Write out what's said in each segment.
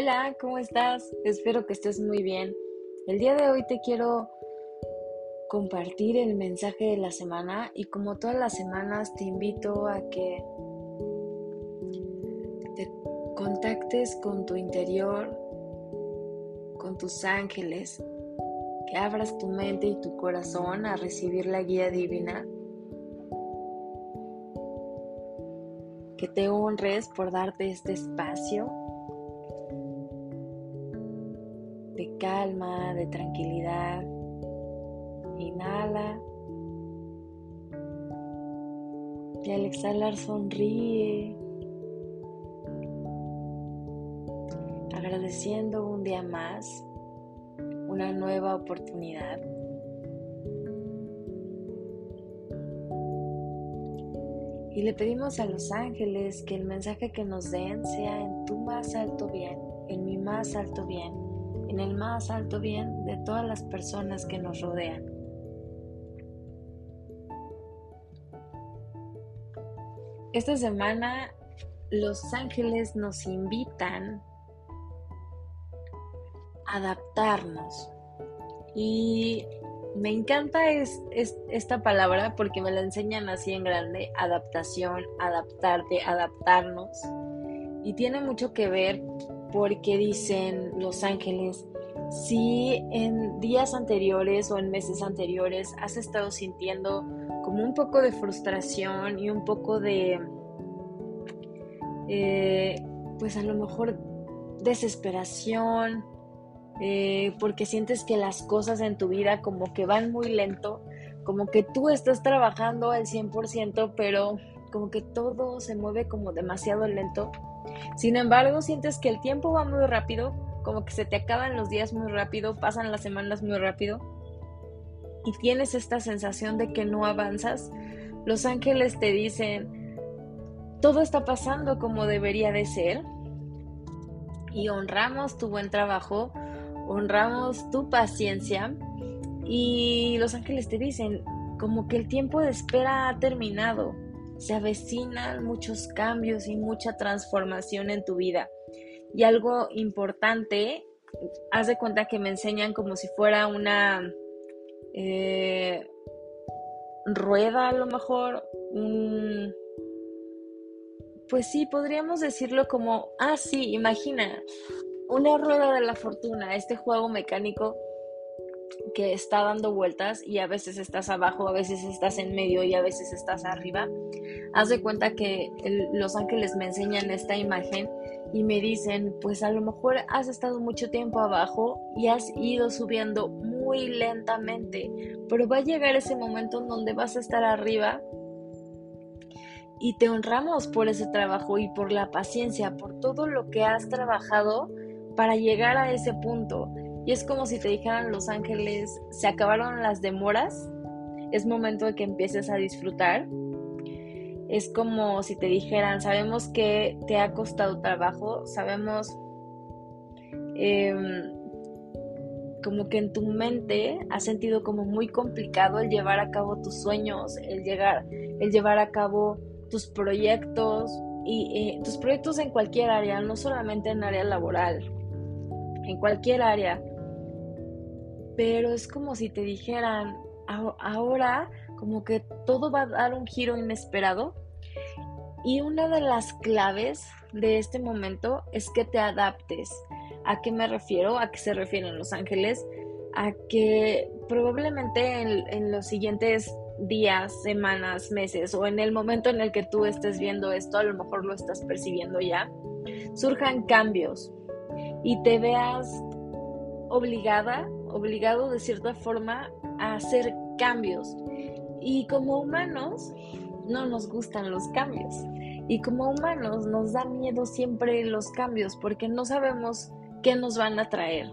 Hola, ¿cómo estás? Espero que estés muy bien. El día de hoy te quiero compartir el mensaje de la semana y como todas las semanas te invito a que te contactes con tu interior, con tus ángeles, que abras tu mente y tu corazón a recibir la guía divina, que te honres por darte este espacio de calma, de tranquilidad. Inhala. Y al exhalar sonríe. Agradeciendo un día más, una nueva oportunidad. Y le pedimos a los ángeles que el mensaje que nos den sea en tu más alto bien, en mi más alto bien en el más alto bien de todas las personas que nos rodean. Esta semana los ángeles nos invitan a adaptarnos y me encanta es, esta palabra porque me la enseñan así en grande, adaptación, adaptarte, adaptarnos. Y tiene mucho que ver porque dicen los ángeles, si en días anteriores o en meses anteriores has estado sintiendo como un poco de frustración y un poco de, eh, pues a lo mejor desesperación, eh, porque sientes que las cosas en tu vida como que van muy lento, como que tú estás trabajando al 100%, pero como que todo se mueve como demasiado lento. Sin embargo, sientes que el tiempo va muy rápido, como que se te acaban los días muy rápido, pasan las semanas muy rápido y tienes esta sensación de que no avanzas. Los ángeles te dicen, todo está pasando como debería de ser y honramos tu buen trabajo, honramos tu paciencia y los ángeles te dicen, como que el tiempo de espera ha terminado, se avecinan muchos cambios y mucha transformación en tu vida. Y algo importante, haz de cuenta que me enseñan como si fuera una eh, rueda a lo mejor, pues sí, podríamos decirlo como, ah, sí, imagina, una rueda de la fortuna, este juego mecánico que está dando vueltas y a veces estás abajo, a veces estás en medio y a veces estás arriba. Haz de cuenta que los ángeles me enseñan esta imagen y me dicen, pues a lo mejor has estado mucho tiempo abajo y has ido subiendo muy lentamente, pero va a llegar ese momento en donde vas a estar arriba y te honramos por ese trabajo y por la paciencia, por todo lo que has trabajado para llegar a ese punto. Y es como si te dijeran los ángeles, se acabaron las demoras, es momento de que empieces a disfrutar. Es como si te dijeran, sabemos que te ha costado trabajo, sabemos em, como que en tu mente has sentido como muy complicado el llevar a cabo tus sueños, el, llegar, el llevar a cabo tus proyectos y eh, tus proyectos en cualquier área, no solamente en área laboral, en cualquier área pero es como si te dijeran, ahora como que todo va a dar un giro inesperado. Y una de las claves de este momento es que te adaptes. ¿A qué me refiero? ¿A qué se refieren los ángeles? A que probablemente en, en los siguientes días, semanas, meses o en el momento en el que tú estés viendo esto, a lo mejor lo estás percibiendo ya, surjan cambios y te veas obligada obligado de cierta forma a hacer cambios. Y como humanos no nos gustan los cambios. Y como humanos nos da miedo siempre los cambios porque no sabemos qué nos van a traer.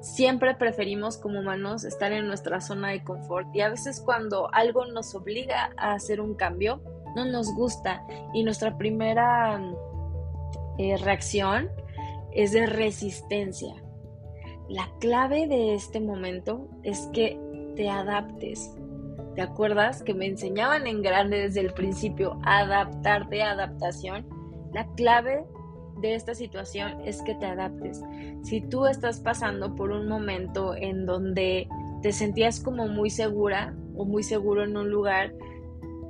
Siempre preferimos como humanos estar en nuestra zona de confort y a veces cuando algo nos obliga a hacer un cambio, no nos gusta y nuestra primera eh, reacción es de resistencia. La clave de este momento es que te adaptes. ¿Te acuerdas que me enseñaban en grande desde el principio adaptarte, adaptación? La clave de esta situación es que te adaptes. Si tú estás pasando por un momento en donde te sentías como muy segura o muy seguro en un lugar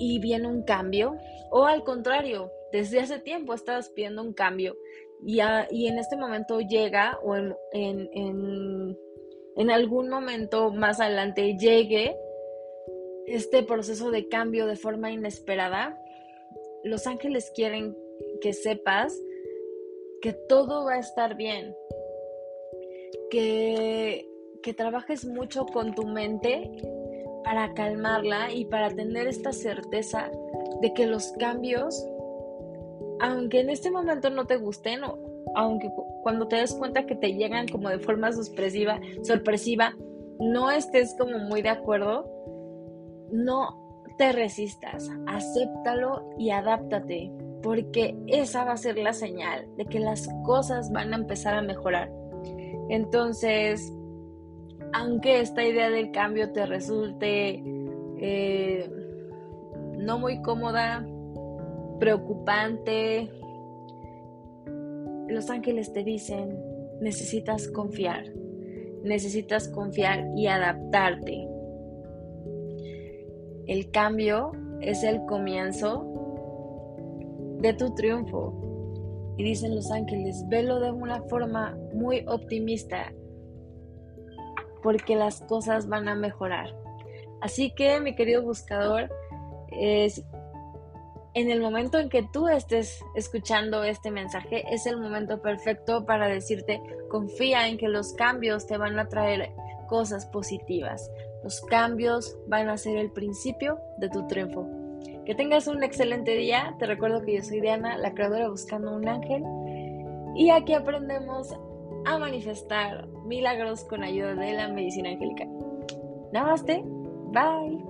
y viene un cambio, o al contrario, desde hace tiempo estabas pidiendo un cambio y, en este momento llega o en, en, en algún momento más adelante llegue este proceso de cambio de forma inesperada, los ángeles quieren que sepas que todo va a estar bien, que, que trabajes mucho con tu mente para calmarla y para tener esta certeza de que los cambios, aunque en este momento no te gusten, o aunque cuando te des cuenta que te llegan como de forma sorpresiva, no estés como muy de acuerdo, no te resistas, acéptalo y adáptate, porque esa va a ser la señal de que las cosas van a empezar a mejorar. Entonces, aunque esta idea del cambio te resulte eh, no muy cómoda, preocupante, los ángeles te dicen, necesitas confiar, necesitas confiar y adaptarte. El cambio es el comienzo de tu triunfo. Y dicen los ángeles, velo de una forma muy optimista, porque las cosas van a mejorar. Así que, mi querido buscador, es, en el momento en que tú estés escuchando este mensaje, es el momento perfecto para decirte, confía en que los cambios te van a traer cosas positivas. Los cambios van a ser el principio de tu triunfo. Que tengas un excelente día. Te recuerdo que yo soy Diana, la creadora Buscando un Ángel. Y aquí aprendemos a manifestar milagros con ayuda de la medicina angelical. Namaste. Bye.